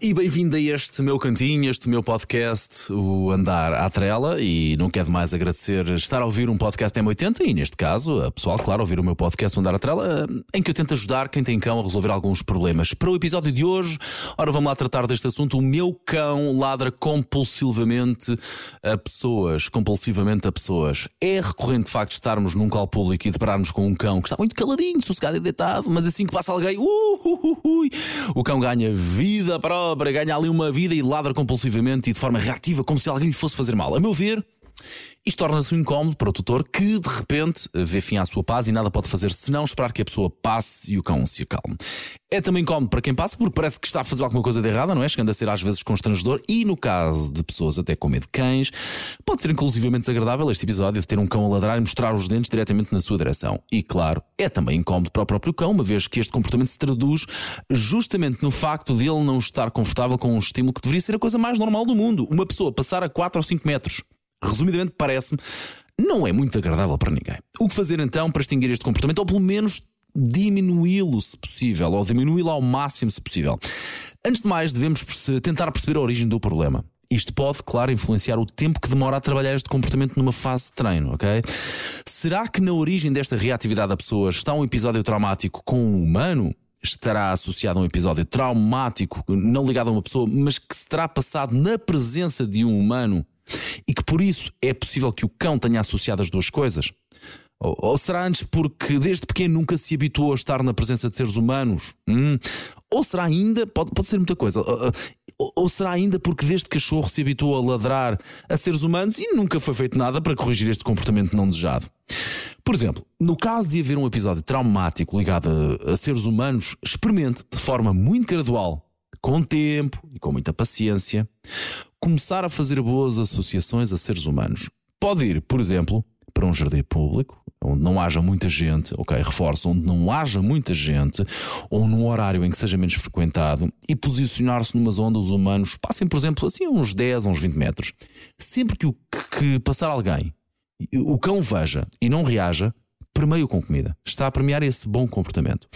E bem-vindo a este meu cantinho, este meu podcast, o Andar à Trela. E não quero mais agradecer estar a ouvir um podcast M80 e, neste caso, a pessoal, claro, ouvir o meu podcast, o Andar à Trela, em que eu tento ajudar quem tem cão a resolver alguns problemas. Para o episódio de hoje, ora, vamos lá tratar deste assunto. O meu cão ladra compulsivamente a pessoas. Compulsivamente a pessoas. É recorrente, de facto, estarmos num local público e depararmos com um cão que está muito caladinho, sossegado e deitado, mas assim que passa alguém, uh, uh, uh, o cão ganha vida vida própria, ganha ali uma vida e ladra compulsivamente e de forma reativa, como se alguém lhe fosse fazer mal. A meu ver, isto torna-se um incómodo para o tutor que, de repente, vê fim à sua paz e nada pode fazer senão esperar que a pessoa passe e o cão se acalme. É também incómodo para quem passa porque parece que está a fazer alguma coisa de errada, não é? Chegando a ser às vezes constrangedor e, no caso de pessoas até com medo de cães, pode ser inclusivamente desagradável este episódio de ter um cão a ladrar e mostrar os dentes diretamente na sua direção. E, claro, é também incómodo para o próprio cão, uma vez que este comportamento se traduz justamente no facto de ele não estar confortável com um estímulo que deveria ser a coisa mais normal do mundo. Uma pessoa passar a 4 ou 5 metros resumidamente, parece-me, não é muito agradável para ninguém. O que fazer então para extinguir este comportamento, ou pelo menos diminuí-lo se possível, ou diminuí-lo ao máximo se possível? Antes de mais, devemos tentar perceber a origem do problema. Isto pode, claro, influenciar o tempo que demora a trabalhar este comportamento numa fase de treino, ok? Será que na origem desta reatividade da pessoa está um episódio traumático com um humano? Estará associado a um episódio traumático, não ligado a uma pessoa, mas que se terá passado na presença de um humano? Que por isso é possível que o cão tenha associado as duas coisas? Ou, ou, será antes porque desde pequeno nunca se habituou a estar na presença de seres humanos? Hum? Ou será ainda, pode, pode ser muita coisa, ou, ou, será ainda porque desde cachorro se habituou a ladrar a seres humanos e nunca foi feito nada para corrigir este comportamento não desejado? Por exemplo, no caso de haver um episódio traumático ligado a, a seres humanos, experimente de forma muito gradual com tempo e com muita paciência, começar a fazer boas associações a seres humanos. Pode ir, por exemplo, para um jardim público, onde não haja muita gente, ok, reforço, onde não haja muita gente, ou num horário em que seja menos frequentado, e posicionar-se numa zona onde os humanos passem, por exemplo, assim uns 10 uns 20 metros. Sempre que, o, que passar alguém, o cão veja e não reaja, permeio com comida. Está a premiar esse bom comportamento.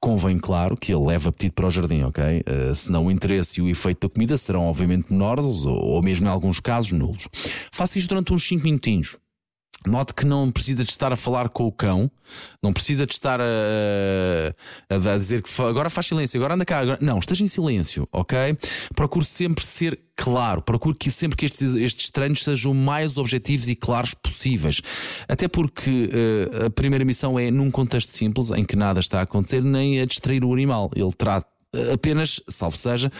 Convém, claro, que ele leve apetite para o jardim, ok? Uh, senão o interesse e o efeito da comida serão obviamente menores ou, ou mesmo em alguns casos nulos. Faça isto durante uns 5 minutinhos. Note que não precisa de estar a falar com o cão, não precisa de estar a, a, dizer que agora faz silêncio, agora anda cá. Agora... Não, esteja em silêncio, ok? Procure sempre ser claro, procure que sempre que estes, estes treinos sejam mais objetivos e claros possíveis. Até porque uh, a primeira missão é num contexto simples, em que nada está a acontecer, nem a distrair o animal. Ele trata apenas, salvo seja,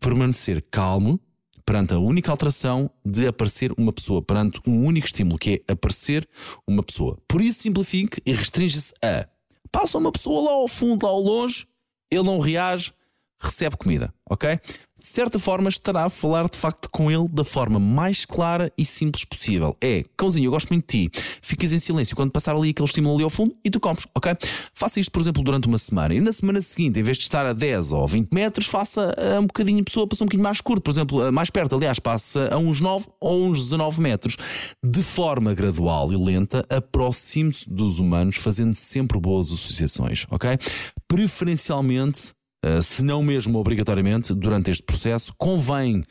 permanecer calmo perante a única alteração de aparecer uma pessoa, perante um único estímulo, que é aparecer uma pessoa. Por isso simplifique e restringe-se a passa uma pessoa lá ao fundo, lá ao longe, ele não reage, recebe comida, ok? De certa forma estará a falar de facto com ele da forma mais clara e simples possível. É, cãozinho, eu gosto muito de ti. Ficas em silêncio quando passar ali aquele estímulo ali ao fundo e tu comes, ok? Faça isto, por exemplo, durante uma semana. E na semana seguinte, em vez de estar a 10 ou 20 metros, faça a um bocadinho de pessoa, passa um bocadinho mais curto. Por exemplo, mais perto, aliás, passa a uns 9 ou uns 19 metros. De forma gradual e lenta, aproxime-se dos humanos, fazendo sempre boas associações, ok? Preferencialmente se não mesmo obrigatoriamente, durante este processo, convém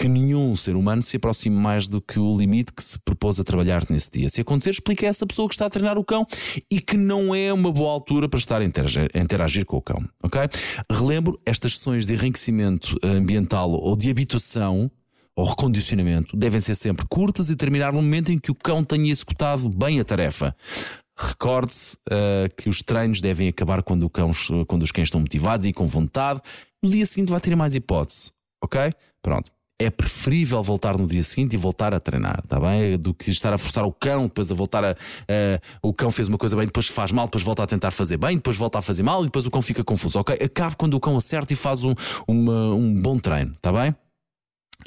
que nenhum ser humano se aproxime mais do que o limite que se propôs a trabalhar nesse dia. Se acontecer, explique a essa pessoa que está a treinar o cão e que não é uma boa altura para estar a interagir, a interagir com o cão. Ok? Relembro, estas sessões de enriquecimento ambiental ou de habituação ou recondicionamento devem ser sempre curtas e terminar no momento em que o cão tenha executado bem a tarefa. Recorde-se uh, que os treinos devem acabar quando, cão, quando os cães estão motivados e com vontade. No dia seguinte vai ter mais hipótese, ok? Pronto. É preferível voltar no dia seguinte e voltar a treinar, tá bem? Do que estar a forçar o cão, depois a voltar a. Uh, o cão fez uma coisa bem, depois faz mal, depois volta a tentar fazer bem, depois volta a fazer mal e depois o cão fica confuso, ok? Acabe quando o cão acerta e faz um, uma, um bom treino, tá bem?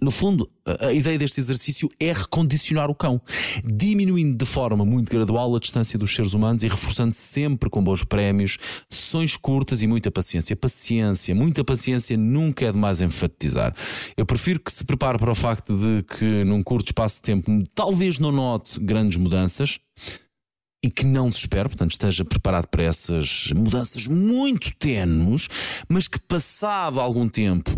No fundo, a ideia deste exercício é recondicionar o cão, diminuindo de forma muito gradual a distância dos seres humanos e reforçando sempre com bons prémios, sessões curtas e muita paciência. Paciência, muita paciência nunca é demais enfatizar. Eu prefiro que se prepare para o facto de que num curto espaço de tempo talvez não note grandes mudanças, e que não desespere, portanto, esteja preparado para essas mudanças muito tenues, mas que passado algum tempo,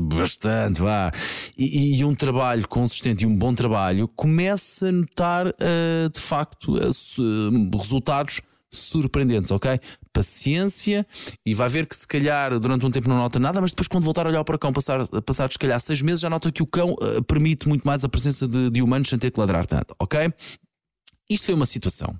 bastante, vá, e, e um trabalho consistente e um bom trabalho, comece a notar uh, de facto uh, resultados surpreendentes, ok? Paciência e vai ver que se calhar durante um tempo não nota nada, mas depois quando voltar a olhar para o cão, passar, passar se calhar seis meses, já nota que o cão uh, permite muito mais a presença de, de humanos sem ter que ladrar tanto, ok? Isto foi uma situação.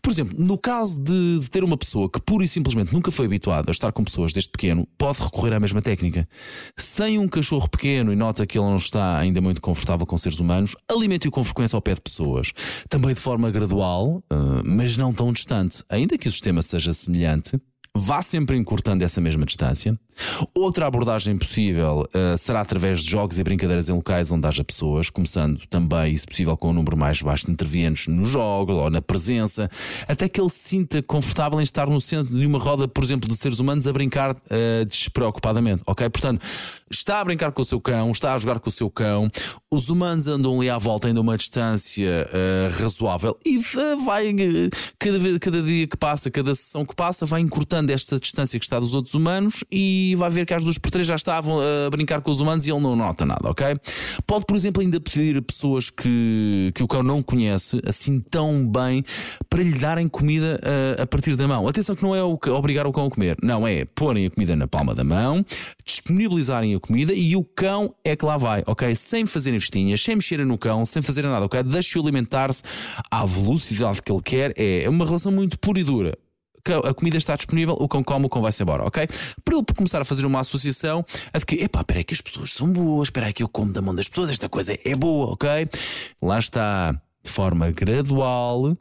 Por exemplo, no caso de, de, ter uma pessoa que pura e simplesmente nunca foi habituada a estar com pessoas desde pequeno, pode recorrer à mesma técnica. Se tem um cachorro pequeno e nota que ele não está ainda muito confortável com seres humanos, alimente-o com frequência ao pé de pessoas. Também de forma gradual, uh, mas não tão distante. Ainda que o sistema seja semelhante, vá sempre encurtando essa mesma distância. Outra abordagem possível uh, será através de jogos e brincadeiras em locais onde haja pessoas, começando também, se possível, com um número mais baixo de intervenientes no jogo ou na presença, até que ele se sinta confortável em estar no centro de uma roda, por exemplo, de seres humanos a brincar uh, despreocupadamente, ok? Portanto, está a brincar com o seu cão, está a jogar com o seu cão, os humanos andam ali à volta ainda uma distância uh, razoável e vai, cada, cada dia que passa, cada sessão que passa, vai encurtando esta distância que está dos outros humanos e vai ver que as duas por três já estavam a brincar com os humanos e ele não nota nada, ok? Pode, por exemplo, ainda pedir a pessoas que, que o cão não conhece assim tão bem para lhe darem comida a, a partir da mão. Atenção que não é o que, obrigar o cão a comer, não é porem a comida na palma da mão, disponibilizarem a comida e o cão é que lá vai, ok? Sem fazerem festinhas, sem mexerem no cão, sem fazerem nada, ok? Deixe-o alimentar-se à velocidade que ele quer. É uma relação muito pura e dura a comida está disponível, o cão come, o cão vai-se embora, ok? Para ele começar a fazer uma associação a de que, epá, espera aí que as pessoas são boas, espera aí que eu como da mão das pessoas, esta coisa é boa, ok? Lá está, de forma gradual,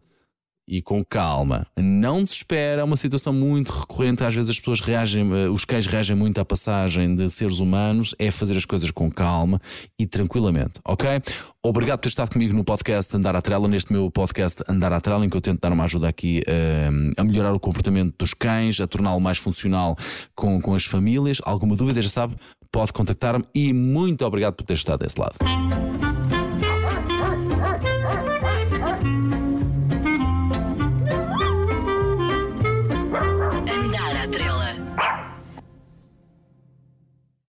e com calma. Não desespera, é uma situação muito recorrente. Às vezes as pessoas reagem, eh, os cães reagem muito à passagem de seres humanos. É fazer as coisas com calma e tranquilamente, ok? Obrigado por ter estado comigo no podcast Andar à Trela, neste meu podcast Andar à Trela, em que eu tento dar uma ajuda aqui uh, a melhorar o comportamento dos cães, a torná-lo mais funcional com, com as famílias. Alguma dúvida, já sabe, pode contactar-me e muito obrigado por ter estado desse lado.